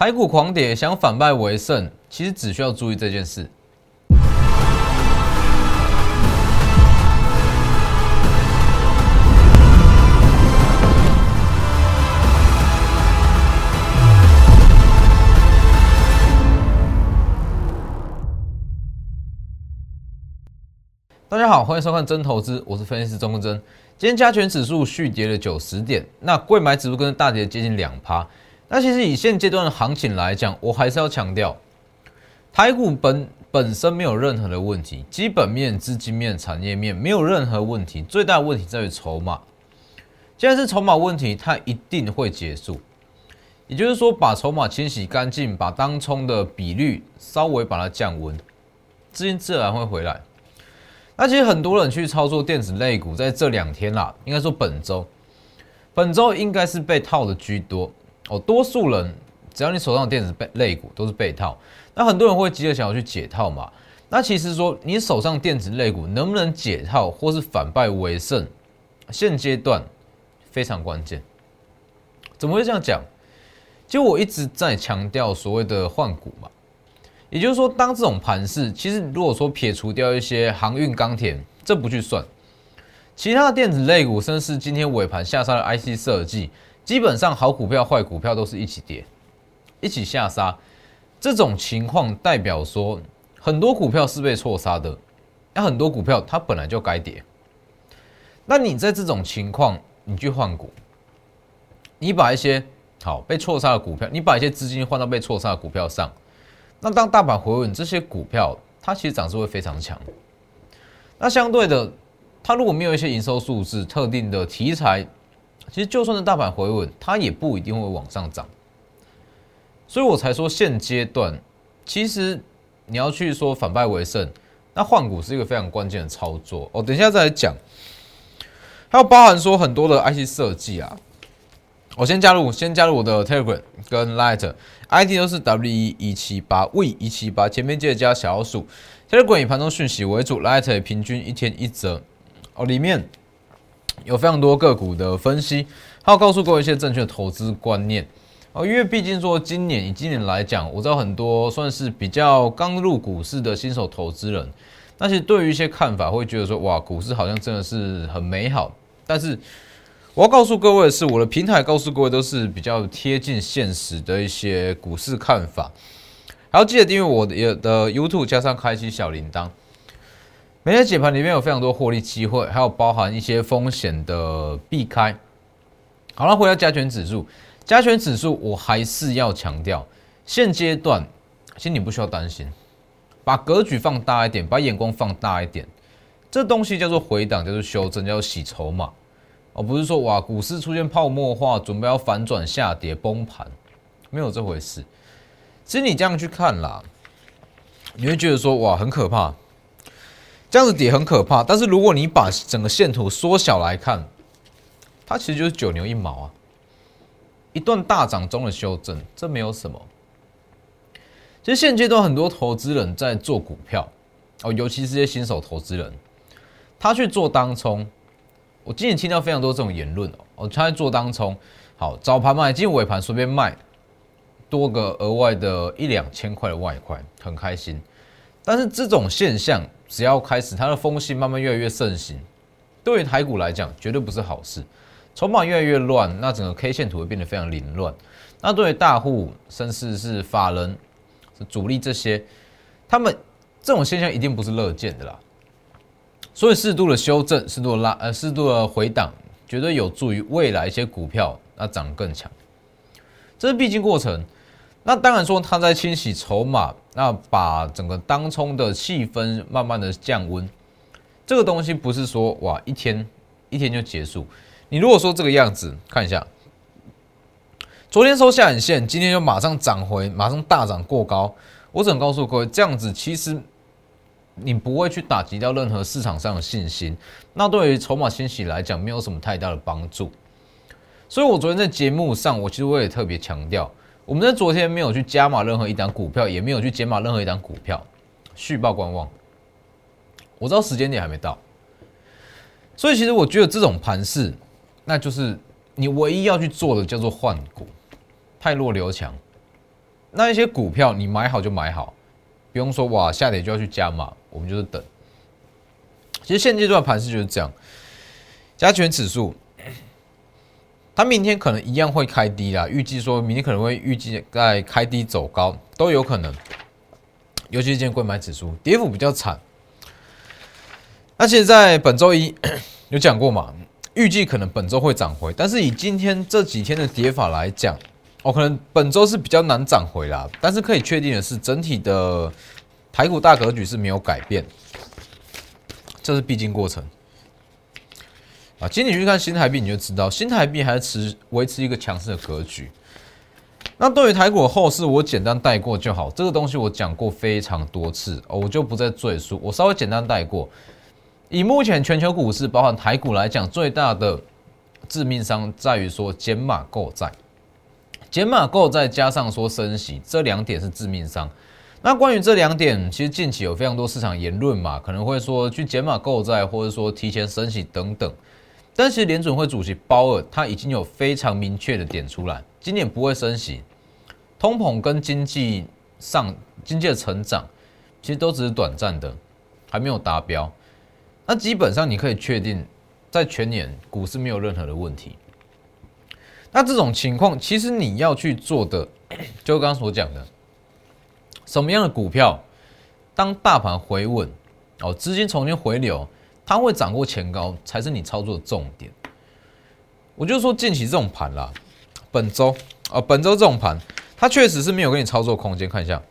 台股狂跌，想反败为胜，其实只需要注意这件事。大家好，欢迎收看真投资，我是分析师钟根真。今天加权指数续跌了九十点，那贵买指数跟大跌接近两趴。那其实以现阶段的行情来讲，我还是要强调，台股本本身没有任何的问题，基本面、资金面、产业面没有任何问题，最大的问题在于筹码。既然是筹码问题，它一定会结束。也就是说，把筹码清洗干净，把当冲的比率稍微把它降温，资金自然会回来。那其实很多人去操作电子类股，在这两天啦，应该说本周，本周应该是被套的居多哦。多数人只要你手上的电子被类股都是被套，那很多人会急着想要去解套嘛。那其实说你手上电子类股能不能解套，或是反败为胜，现阶段非常关键。怎么会这样讲？就我一直在强调所谓的换股嘛。也就是说，当这种盘势，其实如果说撇除掉一些航运、钢铁，这不去算，其他的电子类股，甚至是今天尾盘下杀的 IC 设计，基本上好股票、坏股票都是一起跌，一起下杀。这种情况代表说，很多股票是被错杀的，那很多股票它本来就该跌。那你在这种情况，你去换股，你把一些好被错杀的股票，你把一些资金换到被错杀的股票上。那当大盘回稳，这些股票它其实涨势会非常强。那相对的，它如果没有一些营收数字、特定的题材，其实就算是大盘回稳，它也不一定会往上涨。所以我才说现阶段，其实你要去说反败为胜，那换股是一个非常关键的操作。哦，等一下再来讲。还有包含说很多的 IC 设计啊。我先加入，先加入我的 Telegram 跟 Light，ID 都是 W E 一七八 V 一七八，前面记得加小数。Telegram 以盘中讯息为主，Light 平均一天一折。哦，里面有非常多个股的分析，还有告诉各位一些正确的投资观念。哦，因为毕竟说今年以今年来讲，我知道很多算是比较刚入股市的新手投资人，那些对于一些看法会觉得说，哇，股市好像真的是很美好，但是。我要告诉各位的是，我的平台告诉各位都是比较贴近现实的一些股市看法。还要记得订阅我的的 YouTube，加上开启小铃铛。每天解盘里面有非常多获利机会，还有包含一些风险的避开。好了，回到加权指数，加权指数我还是要强调，现阶段其实你不需要担心，把格局放大一点，把眼光放大一点。这东西叫做回档，叫做修正，叫做洗筹码。而不是说哇，股市出现泡沫化，准备要反转下跌崩盘，没有这回事。其实你这样去看啦，你会觉得说哇，很可怕，这样子跌很可怕。但是如果你把整个线图缩小来看，它其实就是九牛一毛啊，一段大涨中的修正，这没有什么。其实现阶段很多投资人在做股票哦，尤其是些新手投资人，他去做当冲。我今天听到非常多这种言论哦，我他在做当冲，好早盘买，今尾盘随便卖，多个额外的一两千块的外快，很开心。但是这种现象只要开始，它的风险慢慢越来越盛行，对于台股来讲绝对不是好事。筹码越来越乱，那整个 K 线图会变得非常凌乱。那对于大户，甚至是法人、是主力这些，他们这种现象一定不是乐见的啦。所以适度的修正，适度的拉，呃，适度的回档，绝对有助于未来一些股票那涨更强。这是必经过程。那当然说，它在清洗筹码，那把整个当冲的气氛慢慢的降温。这个东西不是说哇一天一天就结束。你如果说这个样子，看一下，昨天收下影线，今天就马上涨回，马上大涨过高。我只能告诉各位，这样子其实。你不会去打击掉任何市场上的信心，那对于筹码清洗来讲，没有什么太大的帮助。所以我昨天在节目上，我其实我也特别强调，我们在昨天没有去加码任何一档股票，也没有去减码任何一档股票，续报观望。我知道时间点还没到，所以其实我觉得这种盘势，那就是你唯一要去做的叫做换股，太弱留强。那一些股票你买好就买好，不用说哇下跌就要去加码，我们就是等。其实现阶段盘势就是这样，加权指数，它明天可能一样会开低啦，预计说明天可能会预计在开低走高都有可能，尤其是今天贵买指数跌幅比较惨。而且在本周一 有讲过嘛，预计可能本周会涨回，但是以今天这几天的跌法来讲，哦，可能本周是比较难涨回啦。但是可以确定的是，整体的台股大格局是没有改变，这是必经过程。啊，今天你去看新台币，你就知道新台币还是持维持一个强势的格局。那对于台股后市，我简单带过就好。这个东西我讲过非常多次，我就不再赘述，我稍微简单带过。以目前全球股市，包含台股来讲，最大的致命伤在于说减码购债，减码购债加上说升息，这两点是致命伤。那关于这两点，其实近期有非常多市场言论嘛，可能会说去减码购债，或者说提前升息等等。但其实联准会主席鲍尔他已经有非常明确的点出来，今年不会升息，通膨跟经济上经济的成长，其实都只是短暂的，还没有达标。那基本上你可以确定，在全年股市没有任何的问题。那这种情况，其实你要去做的，就刚刚所讲的，什么样的股票，当大盘回稳，哦，资金重新回流，它会涨过前高，才是你操作的重点。我就说近期这种盘啦，本周啊，本周这种盘，它确实是没有给你操作空间。看一下，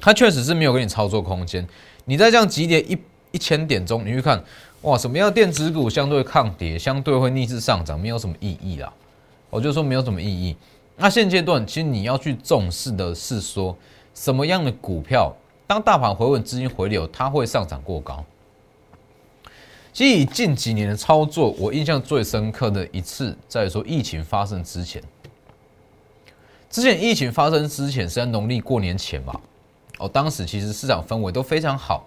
它确实是没有给你操作空间。你在这样急跌一。一千点钟，你去看，哇，什么样的电子股相对抗跌，相对会逆势上涨，没有什么意义啦。我就说没有什么意义。那现阶段，其实你要去重视的是说，什么样的股票，当大盘回稳，资金回流，它会上涨过高。其实以近几年的操作，我印象最深刻的一次，在说疫情发生之前，之前疫情发生之前是在农历过年前嘛，哦，当时其实市场氛围都非常好。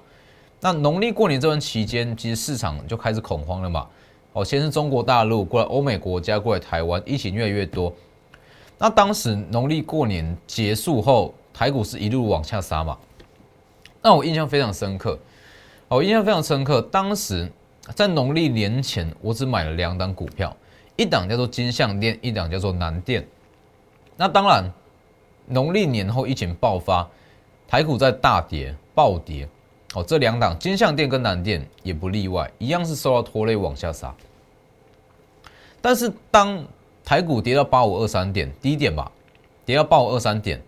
那农历过年这段期间，其实市场就开始恐慌了嘛。哦，先是中国大陆过来，欧美国家过来，台湾疫情越来越多。那当时农历过年结束后，台股是一路往下杀嘛。那我印象非常深刻，我印象非常深刻。当时在农历年前，我只买了两档股票，一档叫做金项店，一档叫做南电。那当然，农历年后疫情爆发，台股在大跌暴跌。哦，这两档金相电跟南电也不例外，一样是受到拖累往下杀。但是当台股跌到八五二三点低点吧，跌到八五二三点，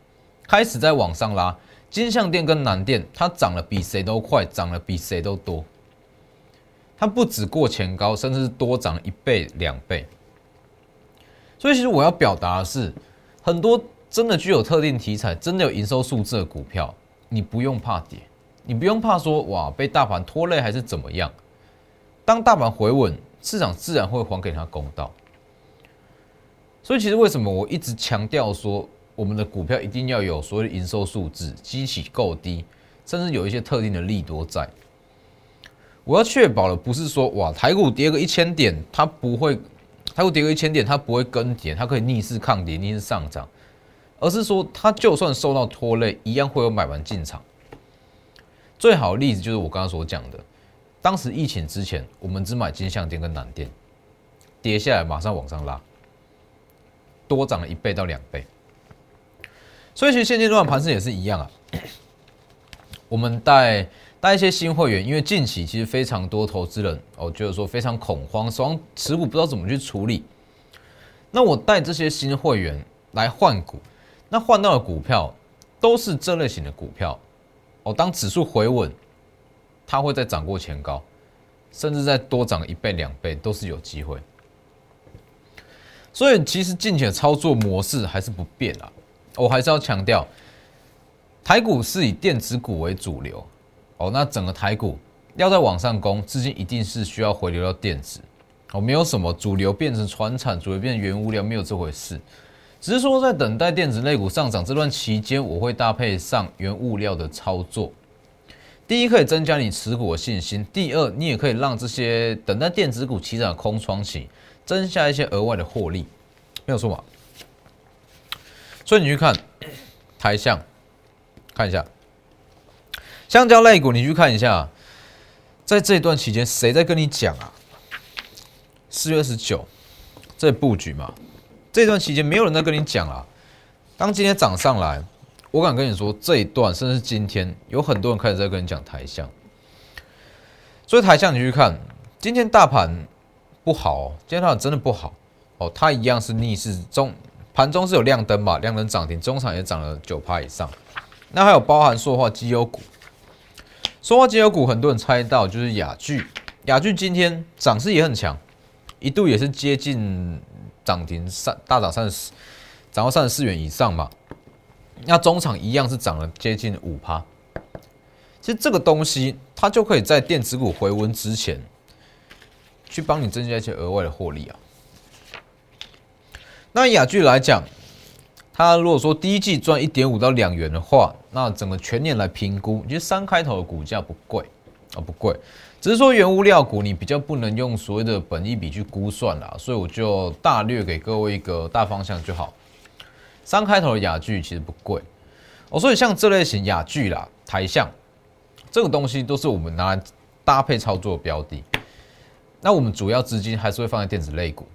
开始在往上拉，金相电跟南电它涨了比谁都快，涨了比谁都多。它不止过前高，甚至是多涨一倍两倍。所以其实我要表达的是，很多真的具有特定题材、真的有营收数字的股票，你不用怕跌。你不用怕说哇被大盘拖累还是怎么样，当大盘回稳，市场自然会还给他公道。所以其实为什么我一直强调说，我们的股票一定要有所谓的营收数字，基期够低，甚至有一些特定的利多在。我要确保的不是说哇台股跌个一千点，它不会台股跌个一千点，它不会跟跌，它可以逆势抗跌，逆势上涨，而是说它就算受到拖累，一样会有买盘进场。最好的例子就是我刚刚所讲的，当时疫情之前，我们只买金相店跟南店，跌下来马上往上拉，多涨了一倍到两倍。所以其实现阶段盘势也是一样啊。我们带带一些新会员，因为近期其实非常多投资人哦，就是说非常恐慌，手上持股不知道怎么去处理。那我带这些新会员来换股，那换到的股票都是这类型的股票。哦，当指数回稳，它会再涨过前高，甚至再多涨一倍两倍都是有机会。所以其实近期的操作模式还是不变啊。我还是要强调，台股是以电子股为主流。哦，那整个台股要在往上攻，资金一定是需要回流到电子。哦，没有什么主流变成船产，主流变成原物料，没有这回事。只是说，在等待电子类股上涨这段期间，我会搭配上原物料的操作。第一，可以增加你持股的信心；第二，你也可以让这些等待电子股起涨的空窗期，增加一些额外的获利，没有错吧？所以你去看台象，看一下，香蕉类股，你去看一下，在这一段期间谁在跟你讲啊？四月二十九，这布局嘛，这段期间没有人在跟你讲啊。当今天涨上来，我敢跟你说，这一段甚至今天有很多人开始在跟你讲台象，所以台象你去看，今天大盘不好，今天大盘真的不好。哦，它一样是逆势中，盘中是有亮灯嘛，亮灯涨停，中场也涨了九趴以上，那还有包含塑化机油股，塑化机油股很多人猜到就是雅聚，雅聚今天涨势也很强，一度也是接近涨停三大涨三十。涨到三十四元以上嘛，那中场一样是涨了接近五趴。其实这个东西它就可以在电子股回温之前，去帮你增加一些额外的获利啊。那雅聚来讲，它如果说第一季赚一点五到两元的话，那整个全年来评估，其实三开头的股价不贵啊，不贵。只是说原物料股你比较不能用所谓的本益比去估算啦，所以我就大略给各位一个大方向就好。三开头的雅具其实不贵哦，所以像这类型雅具啦、台象这个东西都是我们拿来搭配操作标的。那我们主要资金还是会放在电子类股，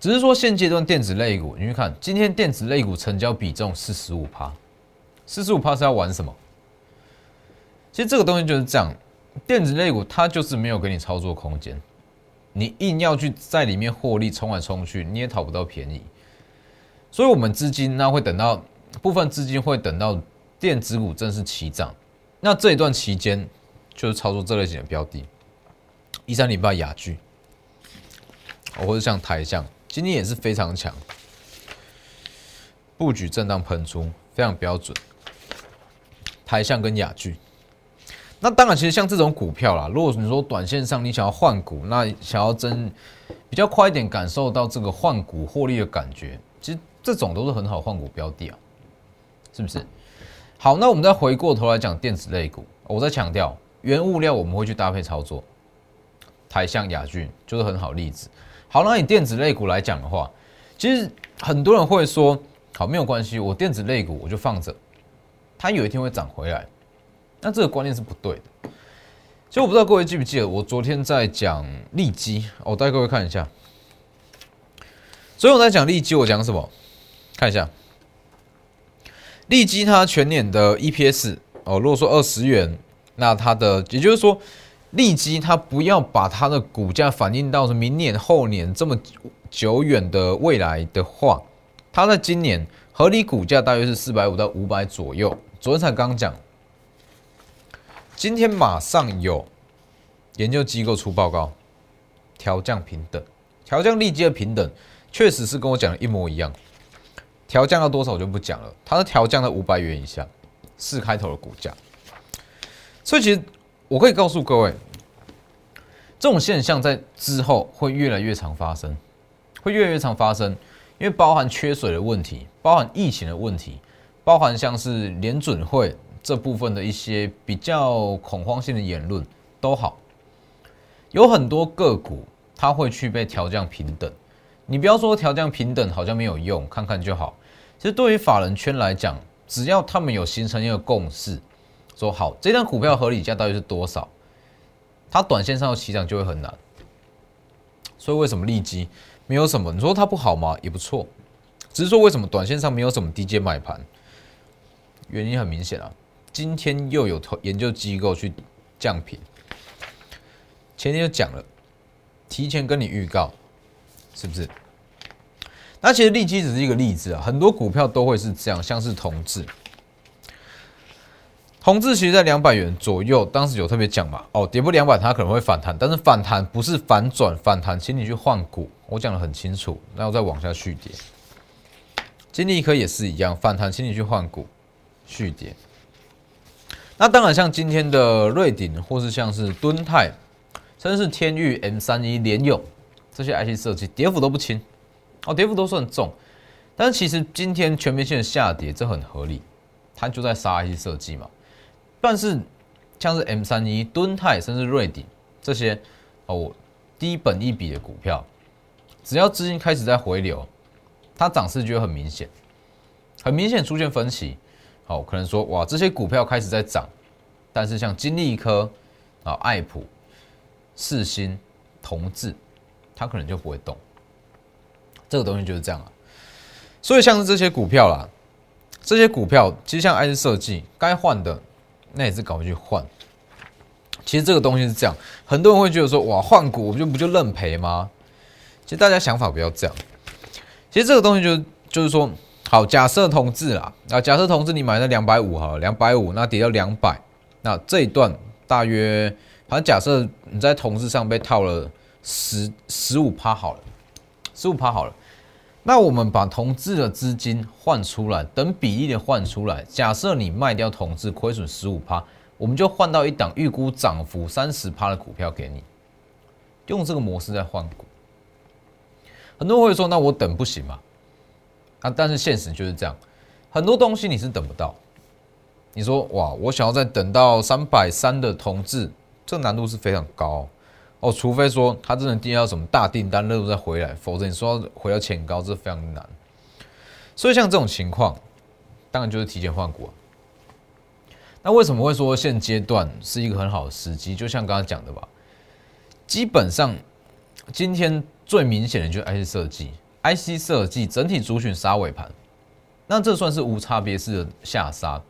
只是说现阶段电子类股，你去看今天电子类股成交比重四十五趴，四十五趴是要玩什么？其实这个东西就是这样，电子类股它就是没有给你操作空间，你硬要去在里面获利冲来冲去，你也讨不到便宜。所以，我们资金那会等到部分资金会等到电子股正式起涨，那这一段期间就是操作这类型的标的，一三零八雅居，或者像台象，今天也是非常强，布局震荡喷出，非常标准。台象跟雅居，那当然，其实像这种股票啦，如果你说短线上你想要换股，那想要增比较快一点感受到这个换股获利的感觉，其实。这种都是很好换股标的啊，是不是？好，那我们再回过头来讲电子类股，我在强调原物料我们会去搭配操作，台象雅俊就是很好例子。好，那以电子类股来讲的话，其实很多人会说，好没有关系，我电子类股我就放着，它有一天会涨回来。那这个观念是不对的。其实我不知道各位记不记得，我昨天在讲利基，我带各位看一下。所以我在讲利基，我讲什么？看一下，利基它全年的 EPS 哦，如果说二十元，那它的也就是说，利基它不要把它的股价反映到是明年后年这么久远的未来的话，它在今年合理股价大约是四百五到五百左右。昨天才刚讲，今天马上有研究机构出报告，调降平等，调降利基的平等，确实是跟我讲的一模一样。调降到多少我就不讲了，它是调降到五百元以下，四开头的股价。所以其实我可以告诉各位，这种现象在之后会越来越常发生，会越来越常发生，因为包含缺水的问题，包含疫情的问题，包含像是联准会这部分的一些比较恐慌性的言论都好，有很多个股它会去被调降平等。你不要说调降平等好像没有用，看看就好。其实对于法人圈来讲，只要他们有形成一个共识，说好这张股票合理价到底是多少，它短线上要起涨就会很难。所以为什么利基没有什么？你说它不好吗？也不错，只是说为什么短线上没有什么低阶买盘？原因很明显啊，今天又有投研究机构去降频，前天就讲了，提前跟你预告。是不是？那其实利基只是一个例子啊，很多股票都会是这样，像是同志，同志其实在两百元左右，当时有特别讲嘛，哦，跌破两百它可能会反弹，但是反弹不是反转，反弹请你去换股，我讲的很清楚，然后再往下续跌。金利科也是一样，反弹请你去换股，续跌。那当然像今天的瑞鼎，或是像是敦泰，甚至是天域 M 三一联友。这些 IC 设计跌幅都不轻，哦，跌幅都算重，但是其实今天全面性的下跌，这很合理，它就在杀 IC 设计嘛。但是像是 M 三一、敦泰，甚至瑞鼎这些哦低本一比的股票，只要资金开始在回流，它涨势就会很明显，很明显出现分歧。好，可能说哇，这些股票开始在涨，但是像金利科啊、爱普、世新、同志，它可能就不会动。这个东西就是这样啊。所以像是这些股票啦，这些股票其实像爱思设计，该换的那也是赶快去换。其实这个东西是这样，很多人会觉得说哇，换股我就不就认赔吗？其实大家想法不要这样。其实这个东西就是就是说，好，假设同志啦，啊，假设同志你买了两百五哈，两百五，那跌到两百，那这一段大约，反正假设你在同志上被套了十十五趴好了，十五趴好了，那我们把同质的资金换出来，等比例的换出来，假设你卖掉同质亏损十五趴，我们就换到一档预估涨幅三十趴的股票给你，用这个模式在换股。很多人会说：“那我等不行嘛？”啊，但是现实就是这样，很多东西你是等不到。你说：“哇，我想要再等到三百三的同质，这难度是非常高。哦除非说他真的订到什么大订单热度再回来，否则你说回到前高，这非常难。所以像这种情况，当然就是提前换股。那为什么会说现阶段是一个很好的时机？就像刚刚讲的吧，基本上今天。最明显的就是 IC 设计，IC 设计整体主选杀尾盘，那这算是无差别式的下杀。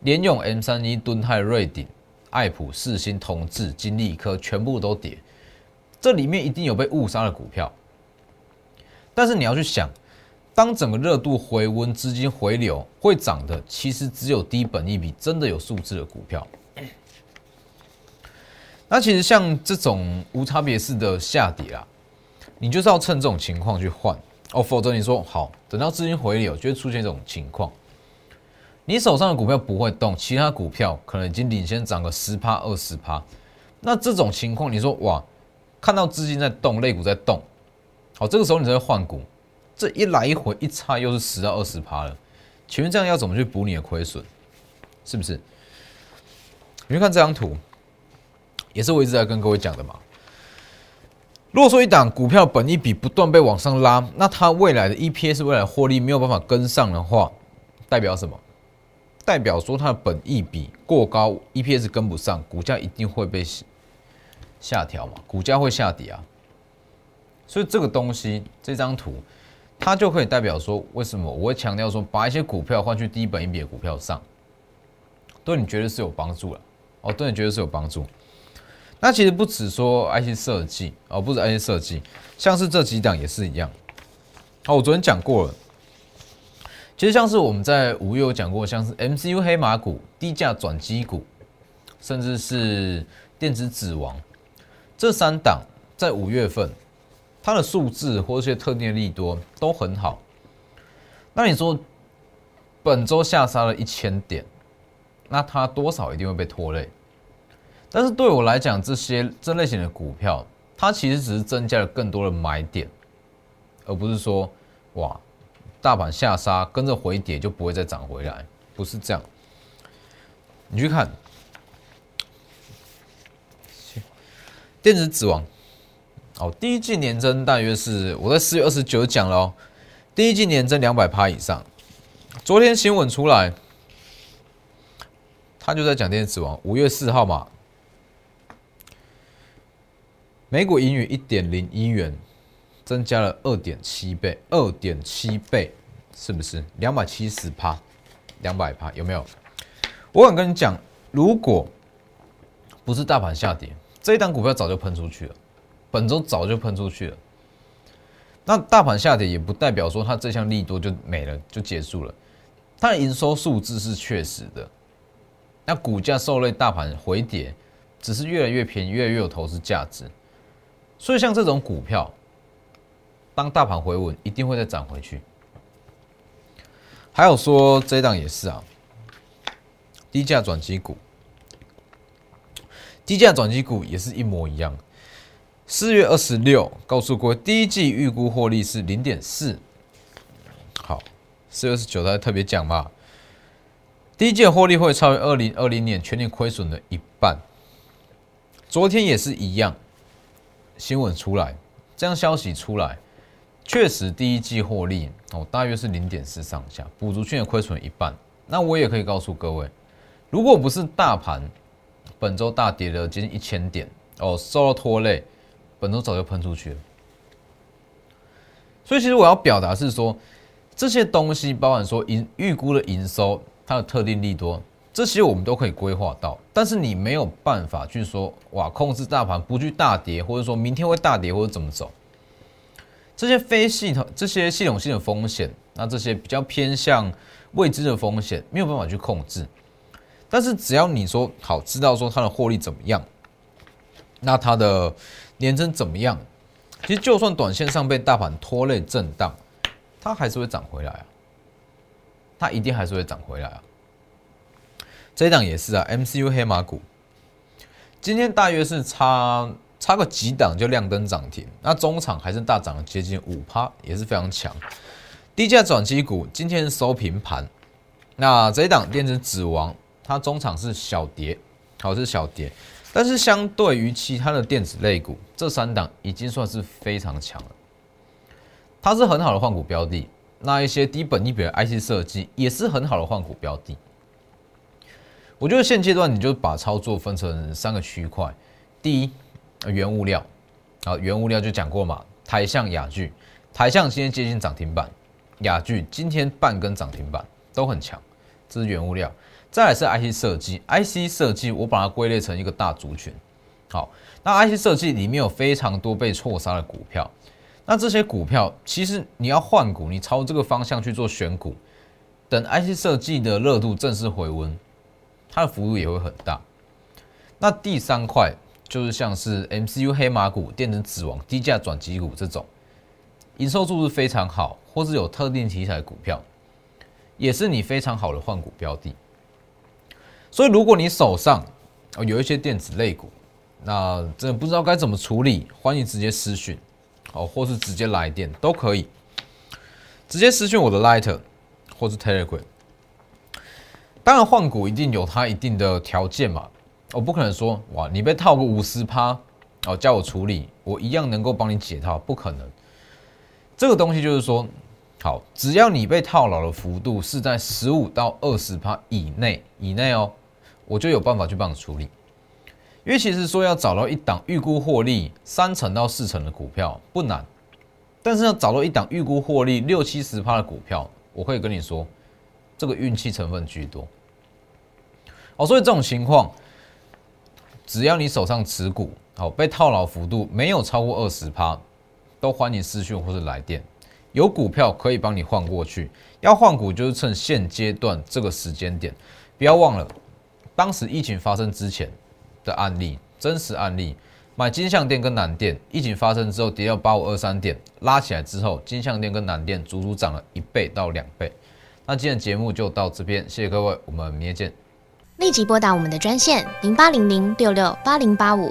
联用 M 三一、敦泰、瑞鼎、爱普、四星、同志、金利科全部都跌，这里面一定有被误杀的股票。但是你要去想，当整个热度回温、资金回流，会涨的其实只有低本一笔、真的有素质的股票。那其实像这种无差别式的下跌啊。你就是要趁这种情况去换哦，否则你说好，等到资金回流，就会出现这种情况。你手上的股票不会动，其他股票可能已经领先涨个十趴、二十趴。那这种情况，你说哇，看到资金在动，类股在动，好，这个时候你才会换股。这一来一回一差，又是十到二十趴了。请问这样要怎么去补你的亏损？是不是？你去看这张图，也是我一直在跟各位讲的嘛。如果说一档股票本益比不断被往上拉，那它未来的 EPS 未来获利没有办法跟上的话，代表什么？代表说它的本益比过高，EPS 跟不上，股价一定会被下调嘛？股价会下跌啊。所以这个东西，这张图，它就可以代表说，为什么我会强调说，把一些股票换去低本益比的股票上，对你绝对是有帮助了？哦，对你绝对是有帮助。那其实不止说 IC 设计哦，不止 IC 设计，像是这几档也是一样。哦，我昨天讲过了。其实像是我们在五月有讲过，像是 MCU 黑马股、低价转机股，甚至是电子指王这三档，在五月份它的数字或一些特定的利多都很好。那你说本周下杀了一千点，那它多少一定会被拖累？但是对我来讲，这些这类型的股票，它其实只是增加了更多的买点，而不是说，哇，大盘下杀跟着回跌就不会再涨回来，不是这样。你去看电子指王，哦，第一季年增大约是我在四月二十九讲了哦，第一季年增两百趴以上。昨天新闻出来，他就在讲电子指王，五月四号嘛。每股盈余一点零一元，增加了二点七倍，二点七倍是不是两百七十趴？两百趴有没有？我敢跟你讲，如果不是大盘下跌，这一档股票早就喷出去了，本周早就喷出去了。那大盘下跌也不代表说它这项利多就没了，就结束了。它的营收数字是确实的，那股价受累大盘回跌，只是越来越便宜，越来越有投资价值。所以像这种股票，当大盘回稳，一定会再涨回去。还有说这档也是啊，低价转机股，低价转机股也是一模一样。四月二十六告诉过，第一季预估获利是零点四。好，四月二十九他特别讲嘛，第一季获利会超越二零二零年全年亏损的一半。昨天也是一样。新闻出来，这样消息出来，确实第一季获利哦，大约是零点四上下，补足去年亏损一半。那我也可以告诉各位，如果不是大盘本周大跌了接近一千点哦，受到拖累，本周早就喷出去了。所以其实我要表达是说，这些东西包含说营预估的营收，它的特定利多，这些我们都可以规划到。但是你没有办法去说哇，控制大盘不去大跌，或者说明天会大跌或者怎么走。这些非系统、这些系统性的风险，那这些比较偏向未知的风险，没有办法去控制。但是只要你说好，知道说它的获利怎么样，那它的年增怎么样？其实就算短线上被大盘拖累震荡，它还是会涨回来啊！它一定还是会涨回来啊！这一档也是啊，MCU 黑马股，今天大约是差。差个几档就亮灯涨停，那中场还是大涨了接近五趴，也是非常强。低价转机股今天收平盘，那这一档电子指王，它中场是小跌，好是小跌，但是相对于其他的电子类股，这三档已经算是非常强了。它是很好的换股标的，那一些低本一比的 IC 设计也是很好的换股标的。我觉得现阶段你就把操作分成三个区块，第一。原物料，啊，原物料就讲过嘛，台象雅聚，台象今天接近涨停板，雅聚今天半根涨停板都很强，这是原物料。再来是 IC 设计，IC 设计我把它归类成一个大族群。好，那 IC 设计里面有非常多被错杀的股票，那这些股票其实你要换股，你朝这个方向去做选股，等 IC 设计的热度正式回温，它的幅度也会很大。那第三块。就是像是 MCU 黑马股、电子指王、低价转机股这种，营收数字非常好，或是有特定题材股票，也是你非常好的换股标的。所以，如果你手上有一些电子类股，那真的不知道该怎么处理，欢迎直接私讯哦，或是直接来电都可以，直接私讯我的 Lighter 或是 Telegram。当然，换股一定有它一定的条件嘛。我不可能说哇，你被套个五十趴哦，叫我处理，我一样能够帮你解套，不可能。这个东西就是说，好，只要你被套牢的幅度是在十五到二十趴以内，以内哦，我就有办法去帮你处理。因为其实说要找到一档预估获利三成到四成的股票不难，但是要找到一档预估获利六七十趴的股票，我可以跟你说，这个运气成分居多。哦，所以这种情况。只要你手上持股好被套牢幅度没有超过二十趴，都欢迎私讯或是来电，有股票可以帮你换过去。要换股就是趁现阶段这个时间点，不要忘了当时疫情发生之前的案例，真实案例。买金相店跟南店，疫情发生之后跌到八五二三点，拉起来之后，金相店跟南店足足涨了一倍到两倍。那今天节目就到这边，谢谢各位，我们明天见。立即拨打我们的专线零八零零六六八零八五